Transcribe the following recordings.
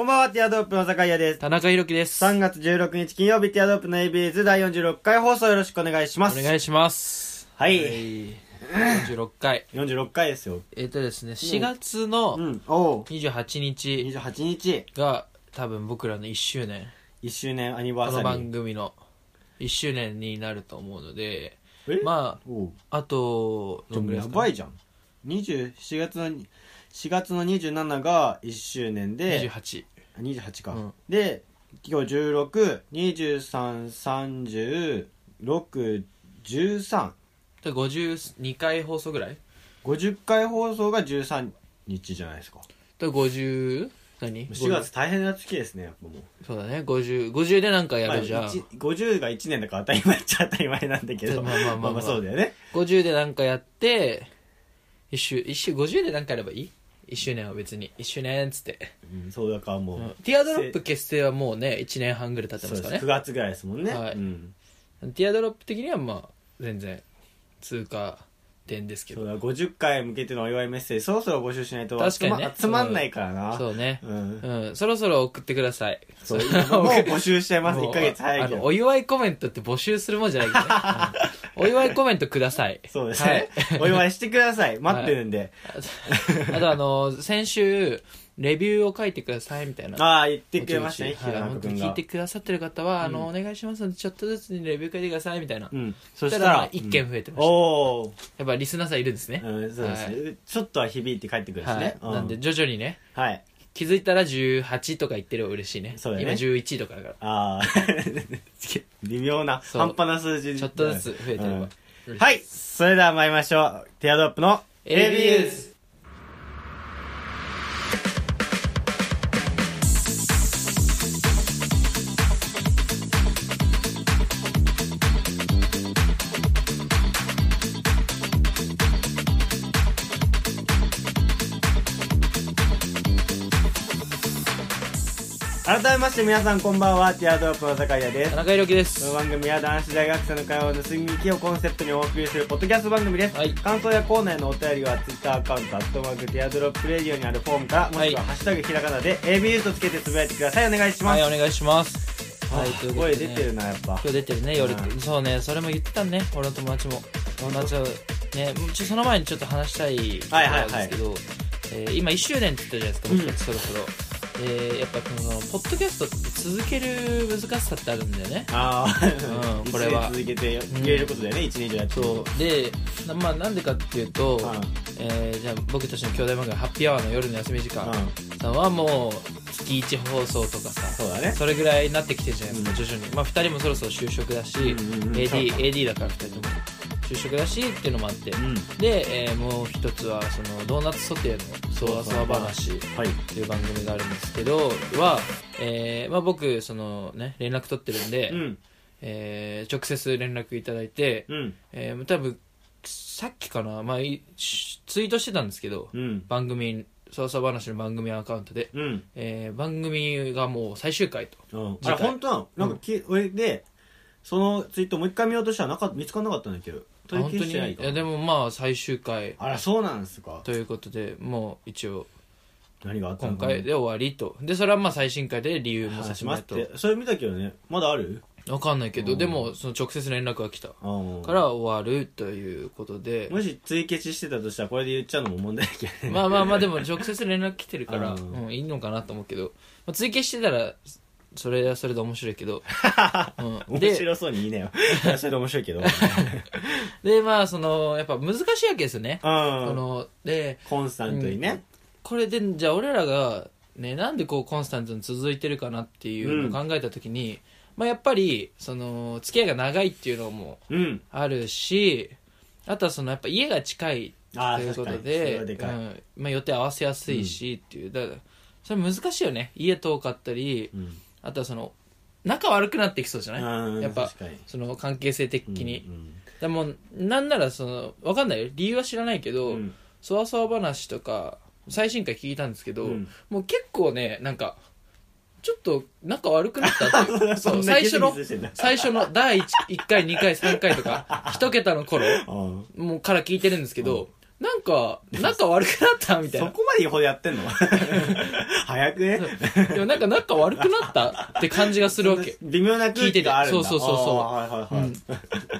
こんばんは、ティアドロップの坂井です。田中裕樹です。3月16日金曜日、ティアドロップの ABS 第46回放送よろしくお願いします。お願いします。はい。46回。46回ですよ。えっ、とですね、4月のうん。おう。28日28日、が多分僕らの1周年。1周年アニバーサリー。この番組の1周年になると思うので、え？まおう。あ、あと、どんぐらいですか、やばいじゃん。20、4月の、4月の27が1周年で、28。28か。うんで、今日16、23、36、13。で52回放送ぐらい？50回放送が13日じゃないですか。で 50? 何？4月大変な月ですね、やっぱもう。そうだね、50。50でなんかやるじゃん。まあ、一50が1年だから当たり前っちゃ当たり前なんだけど。まあまあまあまあまあそうだよね。50でなんかやって、一周、一周50でなんかやればいい？一周年は別に。一周年っつって。うん、そうだからもう。うんティアドロップ結成はもうね、1年半ぐらい経ってそうです9ますかね。月ぐらいですもんね。はいうん。ティアドロップ的にはまあ、全然、通過点ですけど。そうだ、50回向けてのお祝いメッセージ、そろそろ募集しないと。確かにねつまんないからな。そうね。うん。うん、そろそろ送ってください。そう、今もう募集しちゃいます。もう1ヶ月早いあの、けど。お祝いコメントって募集するもんじゃないけどね。うんお祝いコメントください。そうですね。お祝いしてください。待ってるんで。あとあの、先週、レビューを書いてくださいみたいな。ああ、言ってくれましたね、はい本当に聞いて。くださってる方は、あの、うんお願いしますので、ちょっとずつにレビュー書いてくださいみたいな。うん。そしたたら、ら一件増えてました。おー。やっぱリスナーさんいるんですね。うん、そうですね。ちょっとは響いて帰ってくるんですはいね。。うなんで、徐々にね、はい。気づいたら18とか言ってる嬉しいね。そうだね今11とかだから。ああ、微妙な、そう半端な数字ちょっとずつ増えてれば。うんはい、それでは参りましょう。ティアドロップの ABS。改めまして皆さんこんばんは、ティアドロップの坂井です。田中裕樹です。この番組は男子大学生の会話を盗み聞きをコンセプトにお送りするポッドキャスト番組です。はい感想やコーナーへのお便りは Twitter アカウント、アットマークティアドロップレディオにあるフォームから、もしくははいハッシュタグひらがなで ABU とつけてつぶやいてください。お願いします。はい、お願いします。はい、ということ声で、ね。出てるな、やっぱ。今日出てるね、夜う。んそうね、それも言ってたね、俺の友達も。友達は、ね、ちょその前にちょっと話したいはいはいはいなんですけど、えー今1周年って言ったじゃないですか、僕たちそろそろ。えーやっぱこの、ポッドキャストって続ける難しさってあるんだよね。ああ、うん これは続けて言えることだよね、一年以上やってるそう。で、なまあなんでかっていうと、うんえーじゃあ僕たちの兄弟漫画、ハッピーアワーの夜の休み時間うんさんはもう、月1放送とかさ、そうだね。それぐらいになってきてるじゃないですか、うん徐々に。まあ2人もそろそろ就職だし、うんうんうん AD, AD だから2人とも。就職だしっていうのもあって。うん。で、えーもう一つは、その、ドーナツソテーのそわそわ話はい。っていう番組があるんですけど、は、えーまあ僕、そのね、連絡取ってるんで、うん。えー直接連絡いただいて、うん。えー多分、さっきかな、まあ、ツイートしてたんですけど、うん。番組、そわそわ話の番組アカウントで、うん。えー番組がもう最終回と。うん。あれ、本当なの？なんかき、俺で、そのツイートもう一回見ようとしたらなかっ見つからなかったんだけ？ど。取り本当に消してないかいや、でもまあ、最終回あら、そうなんですか。ということで、もう一応、何があったの今かな回で終わりと。で、それはまあ最新回で理由も話し。ますって。それ見たけどね、まだある？わかんないけど、うんでも、その直接連絡が来た。から終わるということで、もし追消ししてたとしたらこれで言っちゃうのも問題だけどね。まあまあまあでも直接連絡来てるから、ううんん、いいのかなと思うけど、まあ、追加してたら、それはそれで面白いけど、うん、で、面白そうに言いなよ。それで面白いけど。うん。で、まあ、その、やっぱ難しいわけですよね。この、で、コンスタントにね。これで、じゃあ俺らが、ね、なんでこうコンスタントに続いてるかなっていうのを考えたときに、まあやっぱり、その、付き合いが長いっていうのもうん。あるし、あとはその、やっぱ家が近いああ、ということ確かに。それで、はでかい。うんまあ予定合わせやすいしっていう、だから、それ難しいよね。家遠かったり、うん。あとはその、仲悪くなってきそうじゃない？うん。やっぱその関係性的に。うんでも、なんならその、わかんないよ。理由は知らないけど、うん。そわそわ話とか、最新回聞いたんですけど、うん。もう結構ね、なんか、ちょっと仲悪くなったっていう。そう、な最初の最初の第 1, 1回、2回、3回とか、一桁の頃、うん。もうから聞いてるんですけど、なんか仲悪くなったみたいな。そこまでよほどやってんの？早くね？でもなんか仲悪くなったって感じがするわけ。微妙な空気があるんだ。聞いてて。そうそうそうそう。あーはいはいはい、うん。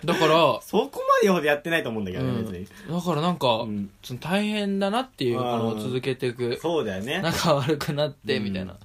だから そこまでよほどやってないと思うんだけどね、別に。だからなんか、うん。その大変だなっていうこのうん。続けていくそうだよね。仲悪くなってうんみたいな、あ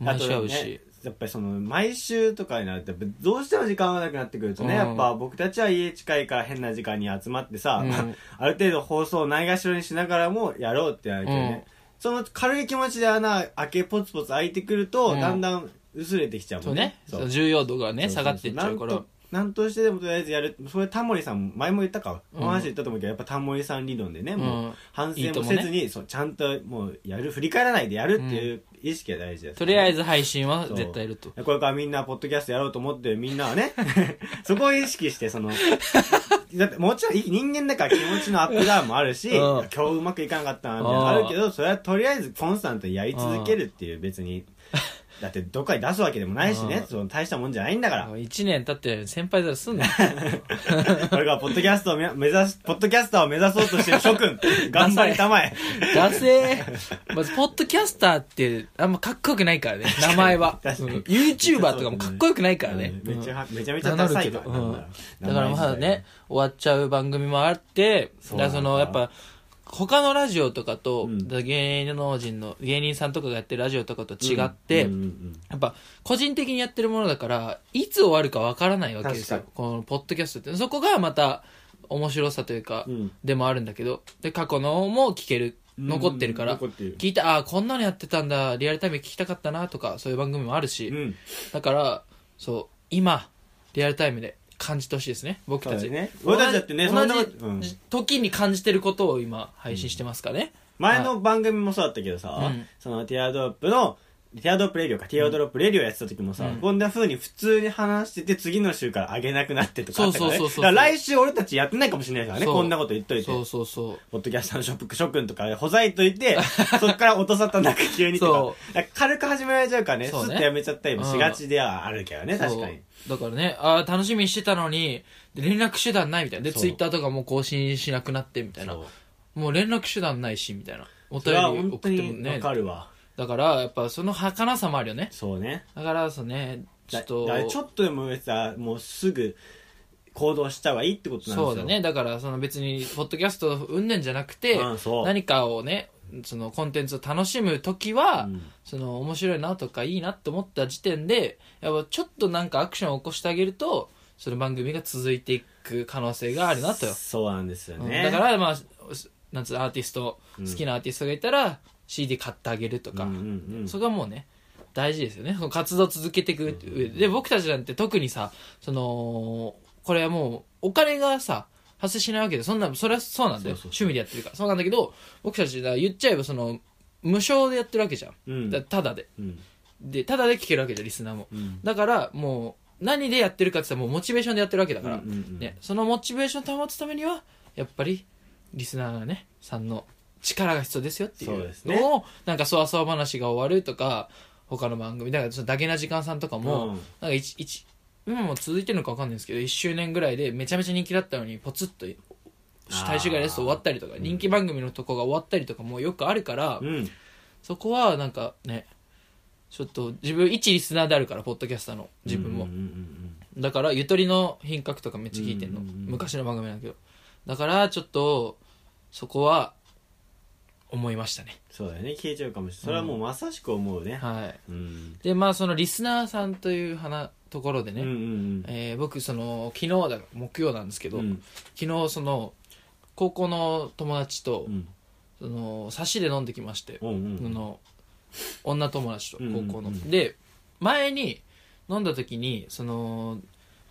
毎と週会うし、ねやっぱりその毎週とかになるとやっぱどうしても時間がなくなってくるとね、うん。やっぱ僕たちは家近いから変な時間に集まってさ、うん。まあある程度放送をないがしろにしながらもやろうってなるけどね、うん。その軽い気持ちで穴開けポツポツ開いてくると、うん。だんだん薄れてきちゃうもね。そうんね。そう重要度がね下がっていっちゃうから。なんとなんとしてでもとりあえずやる。それタモリさん前も言ったか、うん。この話言ったと思うけどやっぱタモリさん理論でね、もううん反省もせずにそうちゃんともうやる振り返らないでやるっていう意識が大事です、とりあえず配信は絶対いると。これからみんなポッドキャストやろうと思ってるみんなはね そこを意識してそのだってもちろん人間だから気持ちのアップダウンもあるし、うん。今日うまくいかなかったなみたいなのあるけどそれはとりあえずコンスタントにやり続けるっていう別に だってどっかに出すわけでもないしねうん。その大したもんじゃないんだから。1年経って先輩だすんな これからポッドキャストを目目指すポッドキャスターを目指そうとしてる諸君 頑張りたまえ。ダセー。まずポッドキャスターってあんまかっこよくないからね。名前は、確かに。うん。YouTuber とかもかっこよくないからね、うん。めちゃうんめちゃめちゃダサいからだからまだね終わっちゃう番組もあってそのやっぱ他のラジオとかと、うん。芸能人の芸人さんとかがやってるラジオとかと違って、うんうんうんやっぱ個人的にやってるものだからいつ終わるかわからないわけですよ。確このポッドキャストって。そこがまた面白さというか、うん。でもあるんだけど。で過去のも聞ける残ってるから、聞いてああこんなのやってたんだリアルタイムで聞きたかったなとかそういう番組もあるし、うん。だからそう今リアルタイムで感じてほしいですね僕たち、ね。俺たちだってね同そんなじことうん。時に感じてることを今配信してますかね、前の番組もそうだったけどさ、うん。そのティアドロップのティアドロップレディオか、ティアドロップレディオやってた時もさ、うん。こんな風に普通に話してて、次の週から上げなくなってとかあったから、ね。そうそうそうそうだから来週俺たちやってないかもしれないからね、こんなこと言っといて。そうそうそう。ポッドキャスターのショップ、諸君とかほざいといて、そっから音沙汰なく急にとか。から軽く始められちゃうからね、スそうね。ッとやめちゃったりもしがちではあるけどね、確かに。だからねああ楽しみにしてたのにで連絡手段ないみたいな。でそう。ツイッターとかも更新しなくなってみたいな。そう。もう連絡手段ないしみたいな。おそれは便り本当送ってもにわねかるわ。だからやっぱその儚さもあるよね。そうね。だからそうねちょっとちょっとでもさ、もうすぐ行動した方がいいってことなんですよ。そうだね。だからその別にポッドキャストうんねんじゃなくて、うんそう。何かをねそのコンテンツを楽しむ時は、うん。その面白いなとかいいなって思った時点でやっぱちょっとなんかアクションを起こしてあげるとその番組が続いていく可能性があるなと。よ、そうなんですようんね。だからまあなんつうのアーティスト、うん好きなアーティストがいたら CD 買ってあげるとか、うんうんうん。それがもうね大事ですよね。その活動を続けていく上で。で僕たちなんて特にさそのこれはもうお金がさ発生しないわけでそんなそれはそうなんだよ。そうそう趣味でやってるから。そうなんだけど僕たちだ言っちゃえばその無償でやってるわけじゃん、うん。だただで。うん。でただで聞けるわけじゃんリスナーも。うん。だからもう何でやってるかって言ったらもうモチベーションでやってるわけだから、うんうんうん。ね、そのモチベーションを保つためにはやっぱりリスナーがねさんの力が必要ですよっていそうですね。うのを、なんかそわそわ話が終わるとか他の番組だからそのだけな時間さんとかも、うん。なんか一一今も続いてるのか分かんないんですけど1周年ぐらいでめちゃめちゃ人気だったのにポツッと大衆外ですと終わったりとかうん人気番組のとこが終わったりとかもよくあるから、うん。そこはなんかねちょっと自分一リスナーであるからポッドキャスターの自分も、うんうんうんだからゆとりの品格とかめっちゃ聞いてんの、うんうんうん。昔の番組なんだけど。だからちょっとそこは思いましたね。そうだよね。消えちゃうかもしれない。それはもうまさしく思うね。はい。うん。でまあそのリスナーさんという話ところでね、うんうんえー僕その昨日だ木曜なんですけど、うん。昨日その高校の友達と、うん。その差しで飲んできまして、うんうんその女友達とうんうんうん。高校の、で前に飲んだ時にその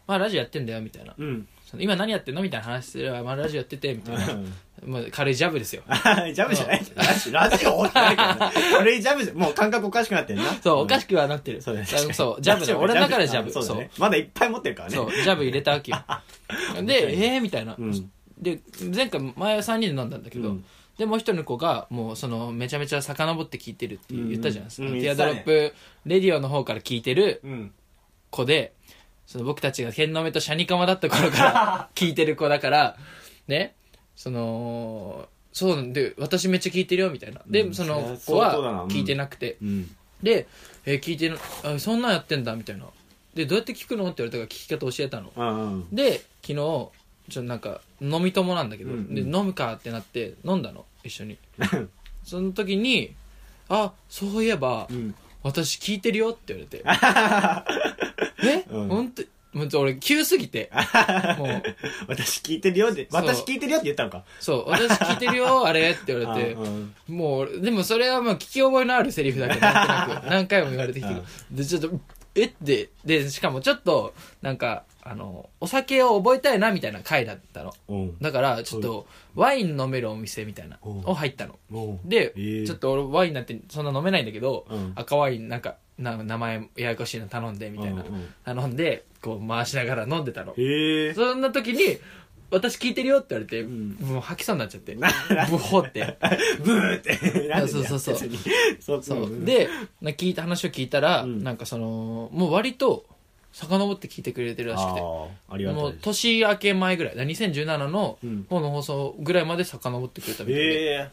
まあラジオやってんだよみたいな。うん。その今何やってんの？みたいな話すれば、まあ、ラジオやっててみたいな、まあ、軽いジャブですよ。あ ジャブじゃない。ラジオってないからね。軽いジャブじゃもう感覚おかしくなってんな。そう、おかししくはなってる。そうだね。あそうジャブだ俺の中でジャブ。そうまだいっぱい持ってるからね。そうジャブ入れたわけよ。でえー、みたいな、うん。で前回前は3人で飲んだんだけど、うん。でもう一人の子がもうそのめちゃめちゃ遡って聞いてるって言ったじゃないですか、ティアドロップレディオの方から聞いてるうん。子でその僕たちが剣の目とシャニカマだった頃から聞いてる子だからねそのそうなんで私めっちゃ聞いてるよみたいな。で、うんその子は聞いてなくて、うん。で、えー聞いてるあそんなんやってんだみたいな。でどうやって聞くのって言われたから聞き方教えたの。うんうん。で昨日ちょっとなんか飲み友なんだけど、うんうん。で飲むかってなって飲んだの一緒に。その時に「あそういえば、うん。私聞いてるよ」って言われて。え、うん。ほんともう俺急すぎて。もう。私聞いてるよってそう。私聞いてるよって言ったのか。そう。私聞いてるよあれって言われて。うんもうでもそれはまあ聞き覚えのあるセリフだけどなんとなく何回も言われてきてる。でちょっとえってでしかもちょっとなんかあのお酒を覚えたいなみたいな回だったの。う。んだからちょっとワイン飲めるお店みたいなう。んを入ったの。う。んで、えーちょっと俺ワインなんてそんな飲めないんだけど、うん。赤ワインなんかな名前ややこしいの頼んでみたいな、うんうん頼んでこう回しながら飲んでたの。へえ。そんな時に私聞いてるよって言われて、ん。もう吐きそうになっちゃって。ブホって。ブーって。なんでそうそうそう。別に。そう。そう、んでな聞いた話を聞いたら、うん。なんかそのもう割と遡って聞いてくれてるらしくて。あーありがたもいうです。年明け前ぐらい。だ2017のうん。方の放送ぐらいまで遡ってくれたみたいで、へえ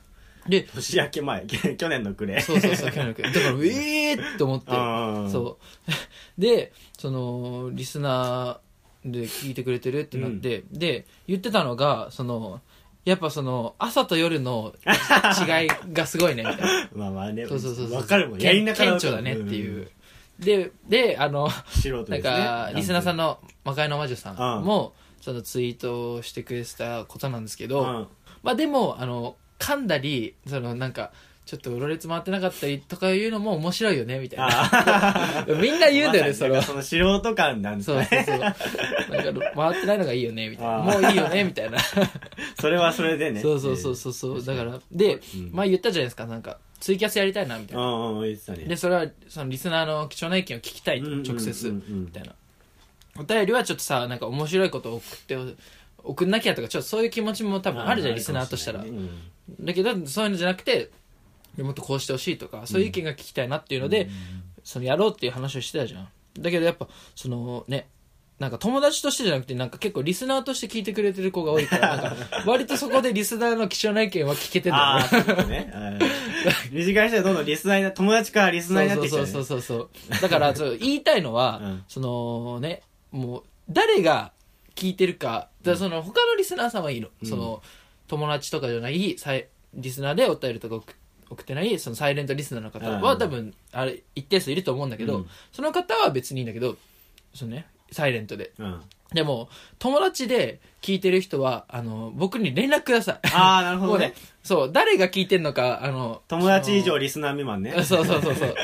で年明け前。去年の暮れ。そうそうそう去年のだから ええーって思って。うそう。でそのリスナーで聞いてくれてるってなって、で言ってたのがそのやっぱその朝と夜の違いがすごいねみたいな。まあまあね。そうそうそうそう。わかるもん。けやりながら顕著だねっていう、でであのね。なんかリスナーさんの魔界の魔女さうん。んもそのツイートをしてくれてたことなんですけど、うん。まあでもあの噛んだりそのなんかちょっとろれつ回ってなかったりとかいうのも面白いよねみたいな。あ みんな言うんだよねそれはなんかその素人感なんですそうねそうそう。なんか回ってないのがいいよねみたいな。もういいよねみたいな。それはそれでね。そうそうそうそうそう。だからでうん。前言ったじゃないですかなんかツイキャスやりたいなみたいな。うんうん言ってたね。でそれはそのリスナーの貴重な意見を聞きたいとうんうんうんうん。直接みたいな。お便りはちょっとさなんか面白いことを送って送んなきゃとかちょっとそういう気持ちも多分あるじゃんリスナーとしたら。うん。だけどそういうのじゃなくてもっとこうしてほしいとかそういう意見が聞きたいなっていうので、そのやろうっていう話をしてたじゃん。だけどやっぱそのねなんか友達としてじゃなくてなんか結構リスナーとして聞いてくれてる子が多いから なんか割とそこでリスナーの貴重な意見は聞けてんだねうん短い人はどん。どんリスナーにな友達からリスナーになってきちゃそうそうそうそうだからそう言いたいのは、うん。そのねもう誰が聞いてるかだその他のリスナーさんはいいの、うん。その友達とかじゃないさいリスナーでお便りとか送送ってないそのサイレントリスナーの方はうん。多分あれ一定数いると思うんだけど、うん。その方は別にいいんだけどそのねサイレントで。うん。でも友達で聞いてる人はあの僕に連絡ください。ああなるほ もうねどねそう誰が聞いてんのかあの友達以上リスナー未満ね。そうそうそうそう。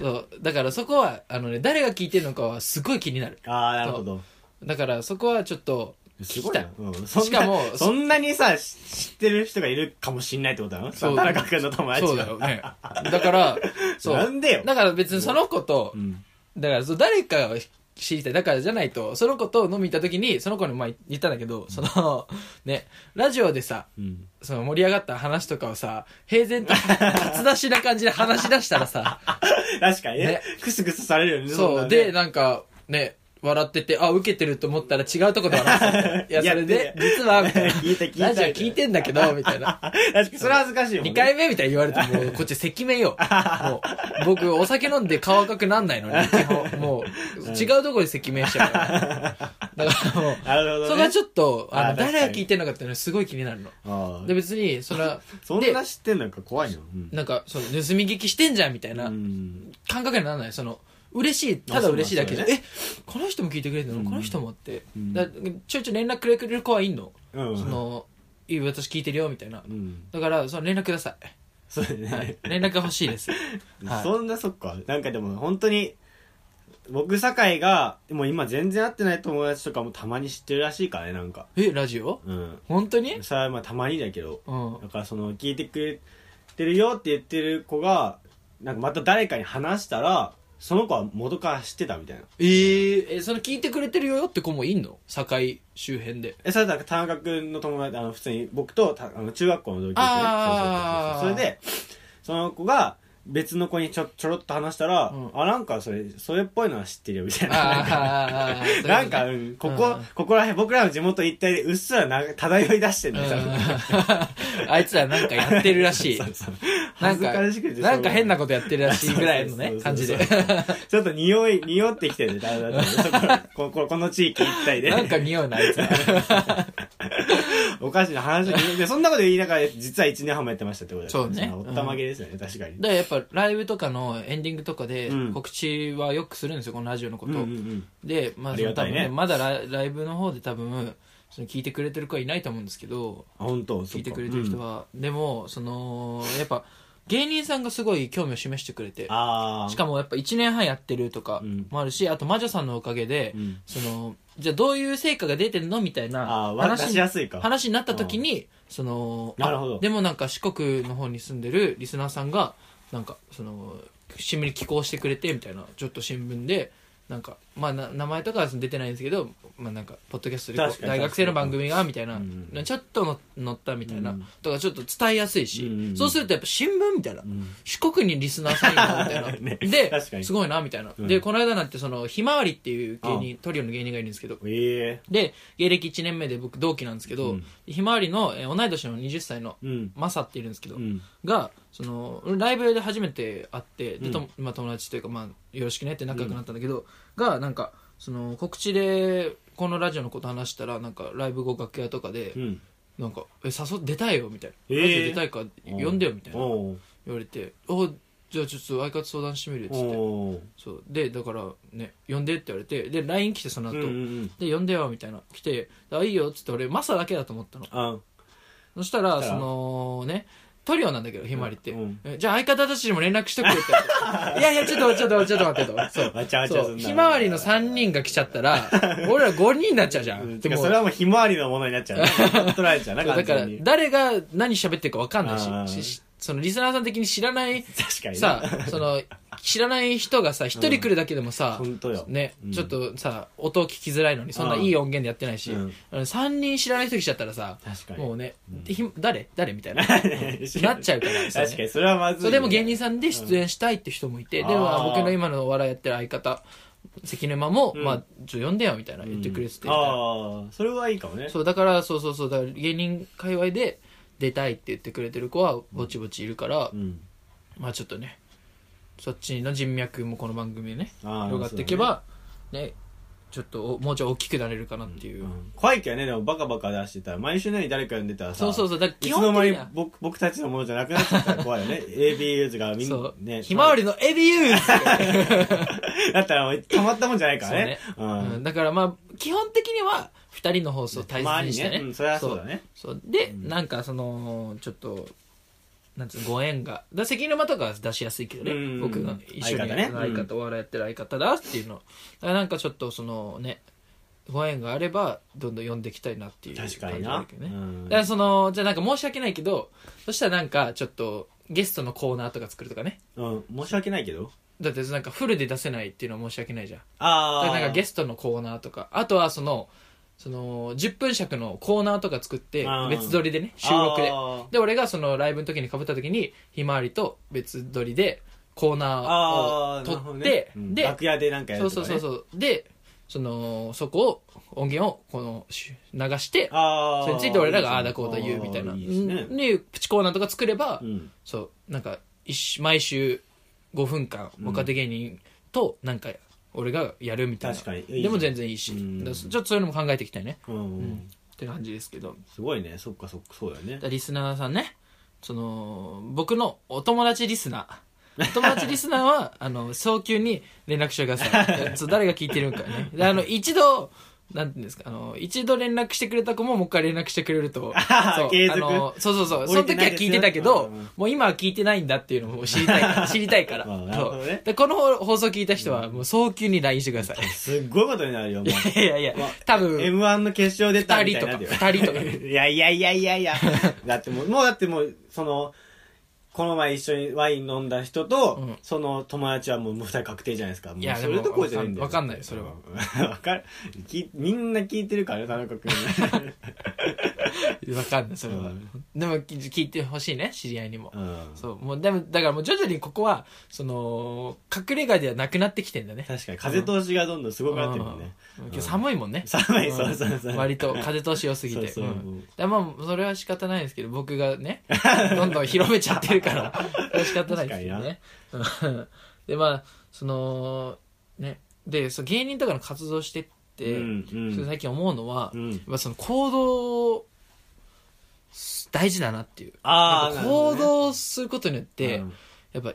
そう。だからそこはあのね誰が聞いてるのかはすごい気になる。ああなるほど。だからそこはちょっとすごいな。聞きうん。そんなしかもそんなにさし知ってる人がいるかもしんないってことなの？そう。田中君の友達そうだよね。だから そう。なんでよ。だから別にその子とうん。だからそう誰かを知りたい。だからじゃないとその子と飲みに行った時にその子に前言ったんだけどその ねラジオでさうん。その盛り上がった話とかをさ平然と初出しな感じで話し出したらさ 確かにね。ね。クスクスされるよねんそう、なね。で、なんか、ね、笑ってて、あ、受けてると思ったら違うとこで笑ってた。いや、それで実は、みたいな。聞いて聞いたラジオ聞いてんだけど、みたいな。確かにそれ恥ずかしいもんね2回目みたいに言われても、こっち赤面よ。もう、僕、お酒飲んで顔赤くなんないのに、基本。もう、違うとこで赤面しちゃうから。だからもう、なるほどねそこがちょっと、あの、誰が聞いてんのかっていうのはすごい気になるの。で、別に、それは、そんな知ってんのか怖いの？うんなんか、その、盗み聞きしてんじゃん、みたいなうん感覚にならない？その、嬉しい、ただ嬉しいだけじゃ、あそうえ、この人も聞いてくれるの、うん。この人もって。うん。だちょいちょい連絡くれる子はいんの、うん。そのいい私聞いてるよみたいな。うん。だからその連絡ください、そうだね、はい、連絡が欲しいです。はい。そんなそっか。なんかでも本当に僕酒井がもう今全然会ってない友達とかもたまに知ってるらしいからねなんか。えラジオ？うん。本当に？それはまあたまにだけど。うん。だからその聞いてくれてるよって言ってる子がなんかまた誰かに話したらその子は元から知ってたみたいな。えー、えその聞いてくれてるよって子もいんの？堺周辺で。えそれだ田中君の友達あの普通に僕とたあの中学校の同級生ねあー。そうそうそうそう。それでその子が別の子にちょちょろっと話したら、うん。あなんかそれそれっぽいのは知ってるよみたいな。ああああなんか、うん、ここ、うん。ここら辺、僕らの地元一帯でうっすらな漂い出してんだよ、多 分あいつらなんかやってるらしい。そうそうなんかなんか変なこことやってるらしいぐらいのね感じで。ちょっと匂い、匂ってきてる。ね、だだだそこ この地域一帯で。なんか匂うなあいつ。らおかしな話を聞いて、そんなこと言いながら、実は1年半もやってましたってことだそうね。おったまげですよね、確かに。だからやっぱライブとかのエンディングとかでうん。告知はよくするんですよこのラジオのこと、うんうんうん。で、まあ、あその多分ねねまだラライブの方で多分その聞いてくれてる子はいないと思うんですけどあ、本当？聞いてくれてる人。は、でもそのやっぱ芸人さんがすごい興味を示してくれて。しかもやっぱ1年半やってるとかうんもあるし、あと魔女さんのおかげで、うんそのじゃあどういう成果が出てるのみたいあなしやすいか。話になった時にそのなるほどあでもなんか四国の方に住んでるリスナーさんがなんかその新聞に寄稿してくれてみたいなちょっと新聞でなんかまあな名前とかは出てないんですけどまあなんかポッドキャストで大学生の番組がみたいな、うん。ちょっとの載ったみたいな、うん。とかちょっと伝えやすいし、うん。そうするとやっぱ新聞みたいな、うん。四国にリスナーさんいるのみたいな、ね。ですごいなみたいな、うん。でこの間なんてそのひまわりっていう芸人トリオの芸人がいるんですけど。ええ。で芸歴1年目で僕同期なんですけど、うん。ひまわりの、えー同い年の20歳のうん。マサっているんですけど、うん。がそのライブで初めて会ってで、とうん。まあ、友達というか、まあ、よろしくねって仲良くなったんだけど、がなんかその告知でこのラジオのこと話したらなんかライブ後楽屋とかで、うん。なんか「え誘って出たいよ」みたいな「えーラジオ出たいから呼んでよ」みたいな。言おう。われて「おじゃあちょっと相方相談してみる」っつって。おう。そう。でだからね呼んでって言われてで LINE 来てその後、うんうんうん。で呼んでよみたいな。来て「あいいよ」っつって俺マサだけだと思ったの。あ。そしたらそしたら。そのねトリオなんだけどひまわりって、うん。えじゃあ相方たちにも連絡しとくよって。いやいやちょっとちょっとちょっと待ってと。そう。わちゃわちゃすんな。そう。ひまわりの3人が来ちゃったら俺ら5人になっちゃうじゃうん。んでもてかそれはもうひまわりのものになっちゃうね。取られちゃうな、そうだから完全に。誰が何喋ってるか分かんないあー。しししそのリスナーさん的に知らない 確かにね。さその知らない人がさ一人来るだけでもさ、本当よ。ね、うん。ちょっとさ音を聞きづらいのにそんないい音源でやってないし、うん。あの3人知らない人来ちゃったらさ。もうね、誰？誰？みたいな。なっちゃうからさ。確かに、それはまずいね。そうでも芸人さんで出演したいって人もいて、うんでも僕の今のお笑いやってる相方関根間も、うん。まあちょ呼んでよみたいな言ってくれてて、うんああ、それはいいかもね。そうだからそうそうそうだから芸人界隈で出たいって言ってくれてる子はぼちぼちいるから、うん。まあちょっとねそっちの人脈もこの番組でねああ広がっていけばねちょっとおもうちょい大きくなれるかなっていう、うん。怖いけどね、でもバカバカ出してたら、毎週のように誰か呼んでたらさ、そうそうそう。だから基いつの間に本的には僕僕たちのものじゃなくなっちゃったら怖いよね。AB ユーズがみんなそう、ね。ひまわりのエビユース だったらもうたまったもんじゃないからね。ううん。ん。だからまあ基本的には2人の放送を大切にしてね。まあいいうん、それはそうだね。そう。で、うん。なんかそのちょっとなんつうのご縁が。だ関沼とかは出しやすいけどね、うん。僕が一緒に。相方ね。相方お笑いやってる相方だっていうの。だからなんかちょっとそのねご縁があればどんどん読んでいきたいなっていう感じ確かになうん。だからそのじゃあなんか申し訳ないけどそしたらなんかちょっとゲストのコーナーとか作るとかね。うん、申し訳ないけど。だってなんかフルで出せないっていうのは申し訳ないじゃん。ああ。だからなんかゲストのコーナーとか。あとはそのその10分尺のコーナーとか作って別撮りでね収録であで俺がそのライブの時にかぶった時にひまわりと別撮りでコーナあー、ーを撮なるほどねって、うんで楽屋でなんかやそうるとか、ね。そうそうそうでそのそこを音源をこのし流してああ。それについて俺らがああだこうだ言うみたいなあーいいですね。でプチコーナーとか作れば、うん。そうなんか一週毎週5分間うん若手芸人となんか俺がやるみたいな。確かに。いいでも全然いいし。うん。だからちょっとそういうのも考えていきたいね。うん。うん。って感じですけど。すごいね。そっかそっか、そうだよね。だか。らリスナーさんね。その僕のお友達リスナー。お友達リスナーはあの早急に連絡してください。えそう誰が聞いてるんかね。であの一度なんていうんですかあの一度連絡してくれた子ももう一回連絡してくれると。そう継続。あのそうそうそうその時は聞いてたけどうんもう今は聞いてないんだっていうのを知りたいから。知りたいから あなるほどね。そうでこの放送聞いた人はもう早急に LINE してください。すっごいことになるよ、もう。いやいやいやまあ多分 M1 の決勝出たみ二人とかたいになってる二人とか。いやいやいやいやいや。だってもう、もうだってもう、その、この前一緒にワイン飲んだ人と、うん。その友達はもう二人確定じゃないですか。もういやでもそれどころじゃないんだよ。わかんないそれは。うん。わかる？きみんな聞いてるからね、田中君。わかんないそれは、うん。でもき聞いてほしいね知り合いにも、うん。そう。もうでもだからもう徐々にここはその隠れ家ではなくなってきてんだね。確かに風通しがどんどんすごくなってるもん。ねうん。今日寒いもんね。寒いうんそうそう。そう割と風通し良すぎて。そうそう。うん。でまあそれは仕方ないですけど僕がねどんどん広めちゃってるから。仕方ないですけどねうん。でまあそのね。でそう芸人とかの活動してって、うんうん。最近思うのは、うん。やっぱその行動大事だなっていう。行動することによって、うん。やっぱ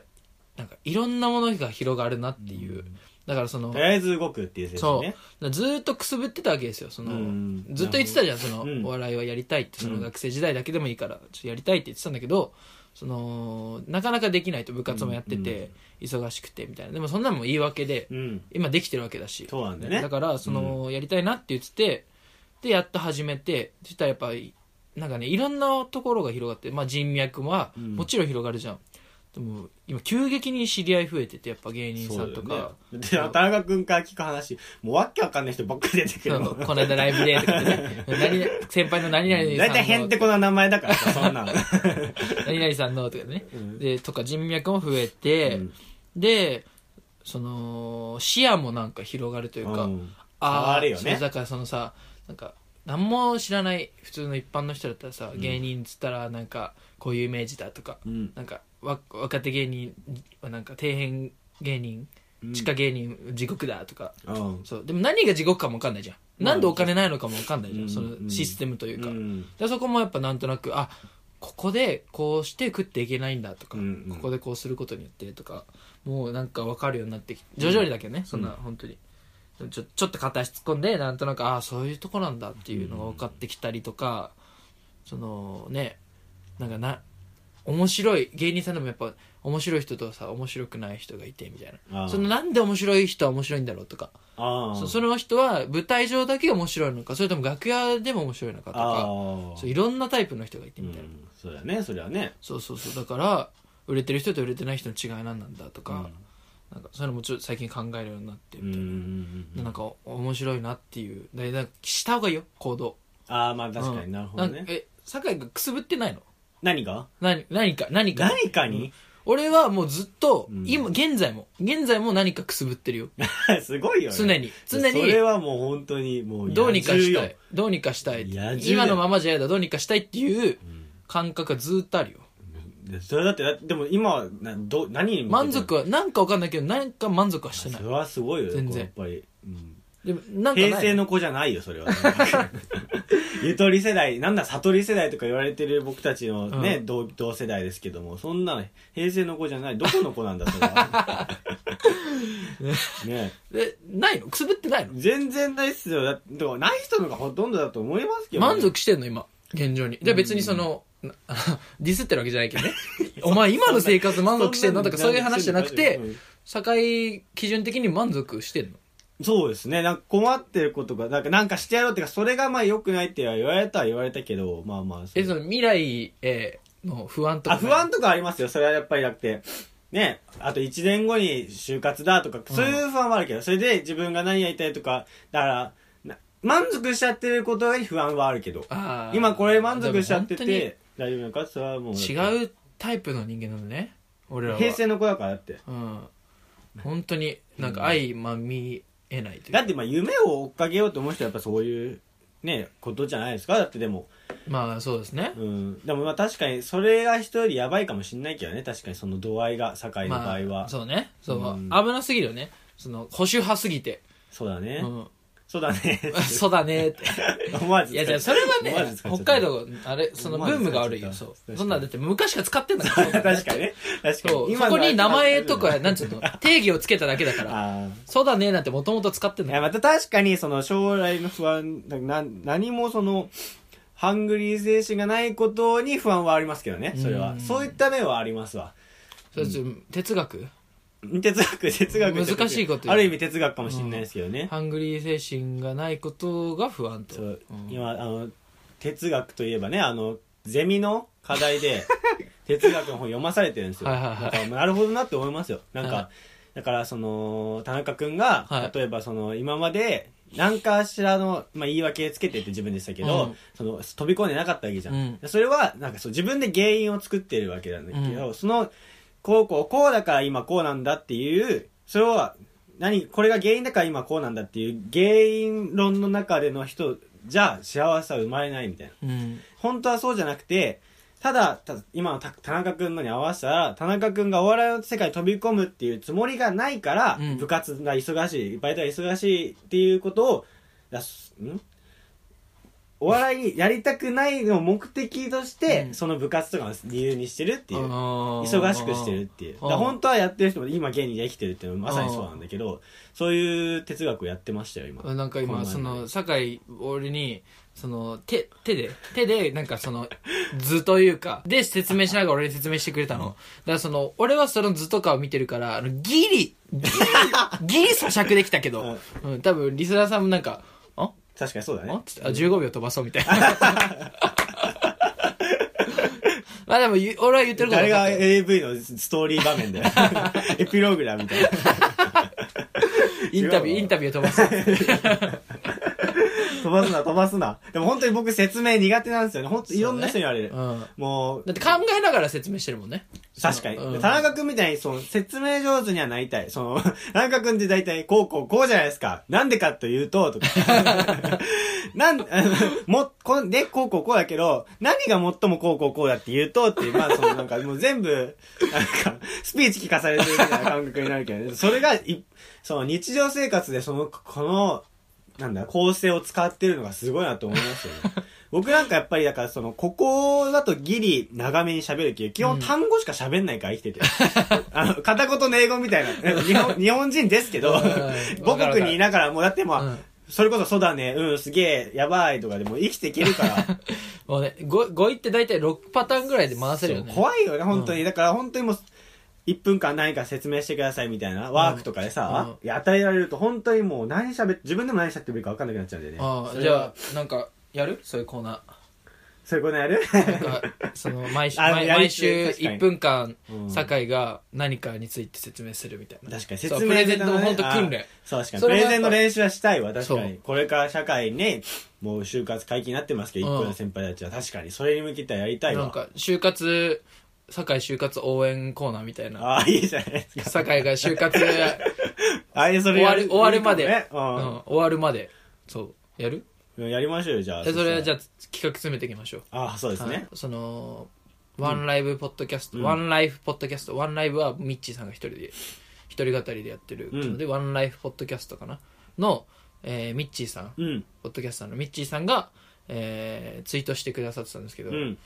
なんかいろんなものが広がるなっていう、だからそのとりあえず動くっていう説そう。ねだからずーっとくすぶってたわけですよ。その、うん。ずっと言ってたじゃん。その、うん。お笑いはやりたいって。その学生時代だけでもいいからちょっとやりたいって言ってたんだけどそのなかなかできないと部活もやってて、忙しくてみたいな。でもそんなのも言い訳で、うん。今できてるわけだし。そうなんだよね。だからその、やりたいなって言っててでやっと始めてそしたらやっぱりなんかねいろんなところが広がって、まあ、人脈はうん。もちろん広がるじゃん、でも今急激に知り合い増えててやっぱ芸人さんとか、ね。で田中君から聞く話もうわけわかんない人ばっかり出てくる この間ライブでとかね。何々先輩の何々さんの。大体へんてこな名前だからさそんなの。何々さんのとかね、うん。でとか人脈も増えて、うん。でその視野もなんか広がるというか、うん。あ変わるよね。だからそのさなんか何も知らない普通の一般の人だったらさ、うん。芸人っつったらなんかこういうイメージだとか、うん。なんかわ若手芸人はなんか底辺芸人うん。地下芸人地獄だとか、うんそう。でも何が地獄かも分かんないじゃん、まあなんでお金ないのかも分かんないじゃん、うん。そのシステムというか、うん。でそこもやっぱなんとなくあここでこうして食っていけないんだとか、うんうん。ここでこうすることによってとか。もうなんか分かるようになってきて徐々にだけどね、そんな本当に。ちょちょっと片足突っ込んでなんとなくああそういうとこなんだっていうのが分かってきたりとか、そのね。なんかな面白い芸人さんでもやっぱ面白い人とさ面白くない人がいてみたいな。そのなんで面白い人は面白いんだろうとか。そその人は舞台上だけが面白いのかそれとも楽屋でも面白いのかとあかー。そういろんなタイプの人がいてうんみたいな、そうだねそれはね。そうそうそう。だから売れてる人と売れてない人の違い何なんだとか,、なんかそういうのもちょっと最近考えるようになってうんうんうんうん。なんか面白いなっていう。だからした方がいいよ行動。ああまあ確かになるほどね。なんえ酒井がくすぶってないの？何が？何何か何か。何かに？俺はもうずっと、うん。今現在も。現在も何かくすぶってるよ。すごいよね。常に。常に。それはもう本当にもうどうにかしたい。どうにかしたい。今のままじゃ嫌だ。どうにかしたいっていううん。感覚がずっとあるよ。でそれだってだでも今はなど何に向けて満足はなんかわかんないけど何か満足はしてない。それはすごいよね全然。やっぱり、うんでもなんかない平成の子じゃないよそれは。ゆとり世代なんだ悟り世代とか言われてる僕たちのね、うん。同同世代ですけどもそんな平成の子じゃない。どこの子なんだそれは。ね。えないの？くすぶってないの？全然ないっすよ。だってない人のがほとんどだと思いますけど、ね、満足してんの今？現状に。じゃあ別にその、な ディスってるわけじゃないけどね。お前今の生活満足してんの？とかそういう話じゃなくてうん。社会基準的に満足してんの？そうですね。なんか困ってることが、なんかなんかしてやろうっていうか、それがまあ良くないって言われたは言われたけど、まあまあ。えその未来への不安とかあ、不安とかありますよ。それはやっぱりなくて。ね、あと1年後に就活だとか、そういう不安はあるけど、それで自分が何やりたいとか、だから、な満足しちゃってることに不安はあるけど、今これ満足しちゃってて、大丈夫なのか？それはもう。違うタイプの人間なのね俺らは平成の子だからだって。うん本当になんか相まみえないという。だってまあ夢を追っかけようと思う人はやっぱそういう、ね、ことじゃないですか。だってでも。まあそうですね。うん、でもまあ確かにそれが人よりやばいかもしんないけどね。確かにその度合いが堺の場合は、まあ、そうね。そう、うん。危なすぎるよね。その保守派すぎて、そうだね、うん、そうだね。そうだね。って思わずいやじゃあそれはね北海道あれそのブームが悪いよ。そう。そんなんだって昔から使ってんだから確かにね。確かに。そこに名前とかあなんつうの定義をつけただけだから。あそうだねなんてもともと使ってんだよいやまた確かにその将来の不安な何もそのハングリー精神がないことに不安はありますけどね。それは。うん。そういった面はありますわ。それ哲学？哲学哲学って難しいことある意味哲学かもしれないですけどね、ハングリー精神がないことが不安と。そう、うん。今あの哲学といえばねあのゼミの課題で 哲学の本読まされてるんですよ、はいはいはい。なるほどなって思いますよ。なんか、はだからその田中君が、はい。例えばその今まで何かしらの、まあ、言い訳つけてって自分でしたけど、うん。その飛び込んでなかったわけじゃん、うん。それはなんかそう自分で原因を作ってるわけなんだけど、そのこうこうこうだから今こうなんだっていうそれは何これが原因だから今こうなんだっていう原因論の中での人じゃ幸せは生まれないみたいな。うん。本当はそうじゃなくてただただ今のた田中君のに合わせたら田中君がお笑いの世界に飛び込むっていうつもりがないから、うん。部活が忙しいバイトが忙しいっていうことを出すん？お笑いやりたくないのを目的として、うん。その部活とかの理由にしてるっていう。忙忙しくしてるっていう。だから本当はやってる人も今芸人で生きてるっていうのはまさにそうなんだけどそういう哲学をやってましたよ今。なんか今その酒井俺にその手手で手でなんかその 図というかで説明しながら俺に説明してくれたの。だからその俺はその図とかを見てるからあのギリギリギリ咀嚼できたけど、うん、多分リスナーさんもなんか「あ確かにそうだね。あつってあ15秒飛ばそうみたいな。まあでもゆ俺は言ってること誰が AV のストーリー場面で エピローグだみたいな。インタビューインタビュー飛ばそう飛ばすな飛ばすな。でも本当に僕説明苦手なんですよね。本当いろんな人に言われる、うん。もうだって考えながら説明してるもんね。確かに、うん。田中君みたいにその説明上手にはなりたい。その田中君って大体こうこうこうじゃないですか。なんでかというととか。なんあの もこんでこうこうこうだけど何が最もこうこうこうだって言うとっていうまあそのなんかもう全部なんかスピーチ聞かされてるみたいな感覚になるけど、ね、それがいその日常生活でそのこのなんだ構成を使ってるのがすごいなと思いますよね。僕なんかやっぱりだからそのここだとギリ長めに喋るけど基本単語しか喋んないから生きてて、あの片言の英語みたいな。日本日本人ですけどうん。母国にいながらもうだってまあ、うん。それこそそうだねうんすげえやばいとかでも生きていけるから。もうね語語彙って大体6パターンぐらいで回せるよね。怖いよね本当に、だから本当にもう1分間何か説明してくださいみたいなワークとかでさ、いや与えられると本当にもう何喋って自分でも何喋ってるか分かんなくなっちゃうんだよね。ああじゃあなんかやる？そういうコーナそういうことやる？ーなんかその毎週 あやり毎毎週確かに。1分間うん酒井が何かについて説明するみたいな。確かに。説明プレゼントも本当あ訓練。そう確かに。プレゼンの練習はしたいわ確かそう。にこれから社会ねもう就活解禁になってますけどうん。一個の先輩たちは。確かに。それに向けてはやりたいわ。なんか就活酒井就活応援コーナーみたいな。ああいいじゃないですか。酒井が就活 あそれ終わる終わるまで。いいかうもねん終わるまで。そう。やる？うんやりましょうよじゃあ。でそれはじゃああ企画詰めていきましょう。ああそうですはい。ねそのワンライブポッドキャスト、うん。ワンライフポッドキャスト。ワンライブはミッチーさんが一人で一人語りでやってるので、ワンライフポッドキャストかな？の、えーミッチーさん。うん。ポッドキャスターのミッチーさんが、えーツイートしてくださってたんですけど、うん。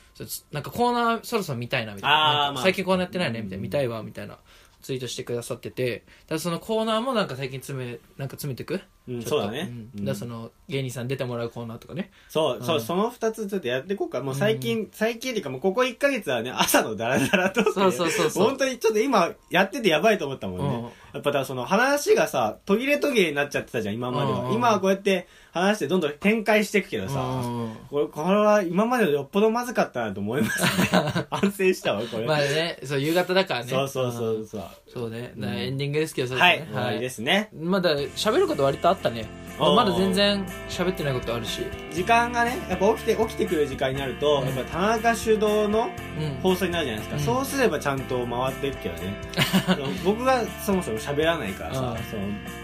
なんかコーナーそろそろ見たいなみたいな。まあ。最近コーナーやってないねみたいな。見たいわみたいな。ツイートしてくださってて。だそのコーナーもなんか最近詰めなんか詰めてくそうだね。ん。うん。だその芸人さん出てもらうコーナーとかね。そう、そうう、ん。その二つちょっとやっていこうか。もう最近、最近っていうかもうここ1ヶ月はね、朝のダラダラと。そうそうそうそう。本当にちょっと今やっててやばいと思ったもんね。うん。やっぱだからその話がさ、途切れ途切れになっちゃってたじゃん、今までは。うん。今はこうやって話してどんどん展開していくけどさ、うん。これ、これは今までよっぽどまずかったなと思いますね。反省したわ、これ。まあねそう夕方だからね。そうそうそんうそう。そうね、うん。エンディングですけどそれはい、ね終わりですね。まだ喋ること割とあったね。あー。まだ全然喋ってないことあるし。時間がね、やっぱ起きて、起きてくる時間になると、うん。やっぱ田中主導のうん。放送になるじゃないですか、うん。そうすればちゃんと回っていくけどね。僕がそもそも喋らないからさ、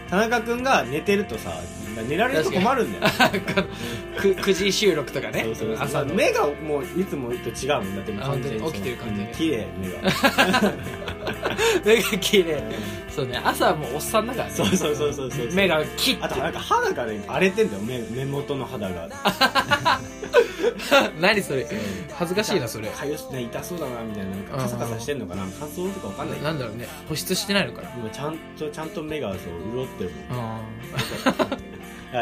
田中君が寝てるとさ寝られると困るんだよく9 時収録とかね。目がもういつもと違うもんだって完全に。起きてる感じうん綺麗目が。目が綺麗。そうね。朝はもうおっさんだからね。そうそうそうそうそう。目がキッあとなんか肌がね荒れてんだよ。目目元の肌が 何それ？恥ずかしいなそれ。かゆすね痛そうだなみたいななんかカサカサしてんのかな乾燥とかわかんない。なんだろうね。保湿してないのかな？今ちゃんとちゃんと目がそう潤ってるもん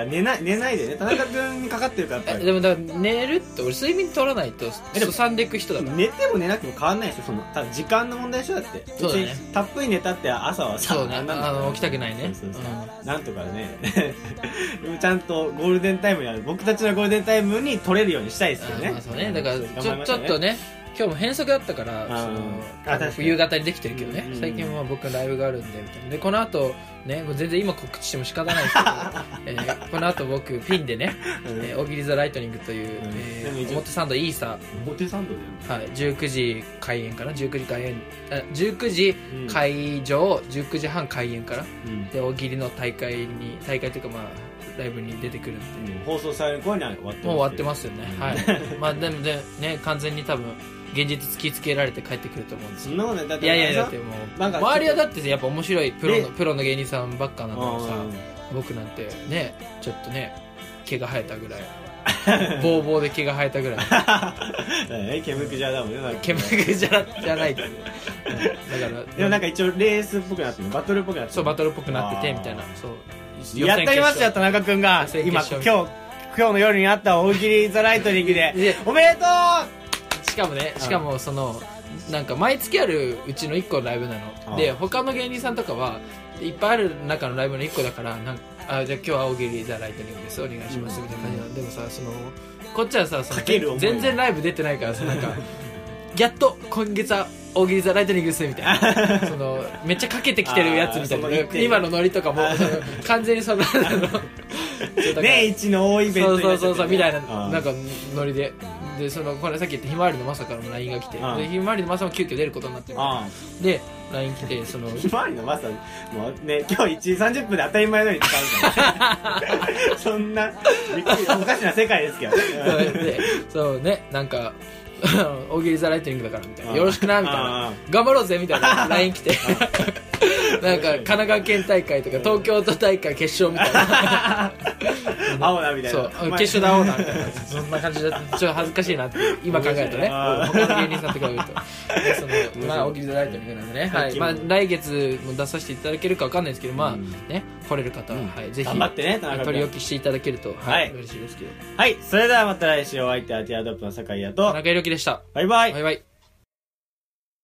寝ない寝ないでね。田中君にかかってるからやっぱり。でもだから寝るって俺睡眠取らないとえでもすさんでいく人だから。寝ても寝なくても変わんないでしょそのただ時間の問題でしょだって。そうだね。別にたっぷり寝たって朝はさそうね。なんなあの起きたくないね。そうそうそう。なんとかね。で もちゃんとゴールデンタイムにある。僕たちのゴールデンタイムに取れるようにしたいですよね。あまあそうね。だからちょちょっとね今日も変則だったからその夕方に。できてるけどね。うん最近は僕のライブがあるんでみたいな。でこの後ね全然今告知しても仕方ないですけど、えーこの後僕ピンでねうん。えー大喜利ザ・ライトニングという、うん。えー表参道イーサ表参道ー、はい、19時開演かな？19時開演。あ19時会場19時半開演から。うん。で大喜利の大会に大会というかまあライブに出てくるんでう。ん放送される頃には終わってもう終わってすますよね、うん。はい。まあでもでね完全に多分現実突きつけられて帰ってくると思うんですよ。そんなことだっていやいやだってもう周りはだってやっぱ面白いプロでのプロの芸人さんばっかなんだからさうん僕なんてねちょっとね毛が生えたぐらい。ボーボーで毛が生えたぐらい。え煙くじゃだもんね。なんか煙じゃじゃないけど、うん。だからでもなんか一応レースっぽくなってる。バトルっぽくなってる。そうバトルっぽくなっててみたいな。そうやっておりますよ田中君が。今勝今日今日の夜にあった大喜利ザライトニングででおめでとしかもねしかもそのなんか毎月あるうちの1個のライブなあので他の芸人さんとかはいっぱいある中のライブの1個だからなんあじゃあ今日は大喜利ザライトニングです。お願いします。みたいな感じなの。でもさそのこっちはさその全然ライブ出てないからさなんか やっと今月は大喜利ザライトニングですみたいな。そのめっちゃかけてきてるやつみたいな。今のノリとかも 完全にその 年一の大イベントそうそうそうそうみたいななんかノリで。でそのこれさっき言ったひまわりのまさからも LINE が来てでひまわりのまさも急遽出ることになってで LINE 来てそのあひまわりのまさもうね今日1時30分で当たり前のように使うから。そんなびっくりおかしな世界ですけどでそうねなんか大喜利ザライトニングだからみたいな。よろしくなみたいあなあ頑張ろうぜみたいな LINE 来て なんか神奈川県大会とか東京都大会決勝みたいな。青だみたいな。そう決勝で会おうなみたいな。そんな感じでちょっと恥ずかしいなって今考えるとね。他の芸人さんと比べると。でそのまあ大喜利ザライトニングなんでね、はい。まあ、来月も出させていただけるかわかんないですけどまあうん。ね来れる方は、うん。はい、ぜひ頑張ってね取り置きしていただけると、ははい。い、嬉しいですけど。はい。それではまた来週お相手はティアドロップの酒井屋と田中裕樹でした。バイバイ。バイバイ